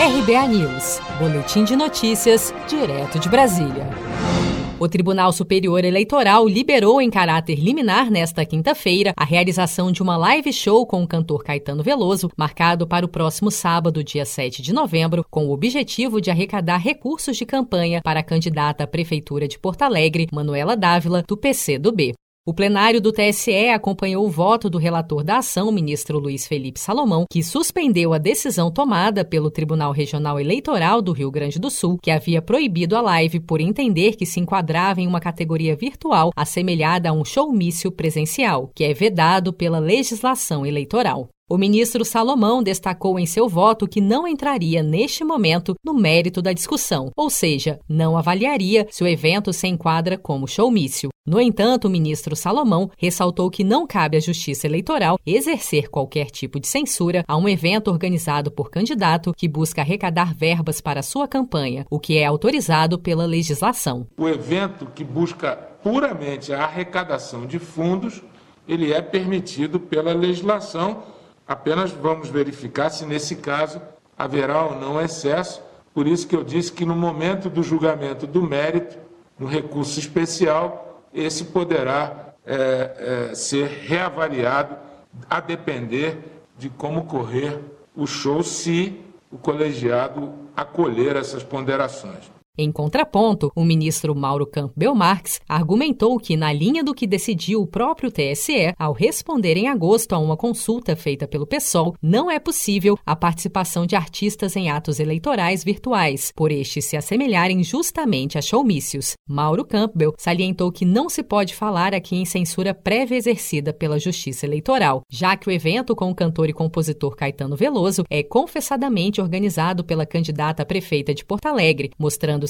RBA News, Boletim de Notícias, direto de Brasília. O Tribunal Superior Eleitoral liberou em caráter liminar nesta quinta-feira a realização de uma live show com o cantor Caetano Veloso, marcado para o próximo sábado, dia 7 de novembro, com o objetivo de arrecadar recursos de campanha para a candidata à Prefeitura de Porto Alegre, Manuela Dávila, do PCdoB. O plenário do TSE acompanhou o voto do relator da ação, ministro Luiz Felipe Salomão, que suspendeu a decisão tomada pelo Tribunal Regional Eleitoral do Rio Grande do Sul, que havia proibido a live por entender que se enquadrava em uma categoria virtual assemelhada a um showmício presencial, que é vedado pela legislação eleitoral. O ministro Salomão destacou em seu voto que não entraria neste momento no mérito da discussão, ou seja, não avaliaria se o evento se enquadra como showmício. No entanto, o ministro Salomão ressaltou que não cabe à Justiça Eleitoral exercer qualquer tipo de censura a um evento organizado por candidato que busca arrecadar verbas para sua campanha, o que é autorizado pela legislação. O evento que busca puramente a arrecadação de fundos, ele é permitido pela legislação Apenas vamos verificar se nesse caso haverá ou não excesso. Por isso que eu disse que no momento do julgamento do mérito, no recurso especial, esse poderá é, é, ser reavaliado a depender de como correr o show, se o colegiado acolher essas ponderações. Em contraponto, o ministro Mauro Campbell Marx argumentou que, na linha do que decidiu o próprio TSE, ao responder em agosto a uma consulta feita pelo PSOL, não é possível a participação de artistas em atos eleitorais virtuais, por estes se assemelharem justamente a showmícios. Mauro Campbell salientou que não se pode falar aqui em censura prévia exercida pela Justiça Eleitoral, já que o evento com o cantor e compositor Caetano Veloso é confessadamente organizado pela candidata prefeita de Porto Alegre, mostrando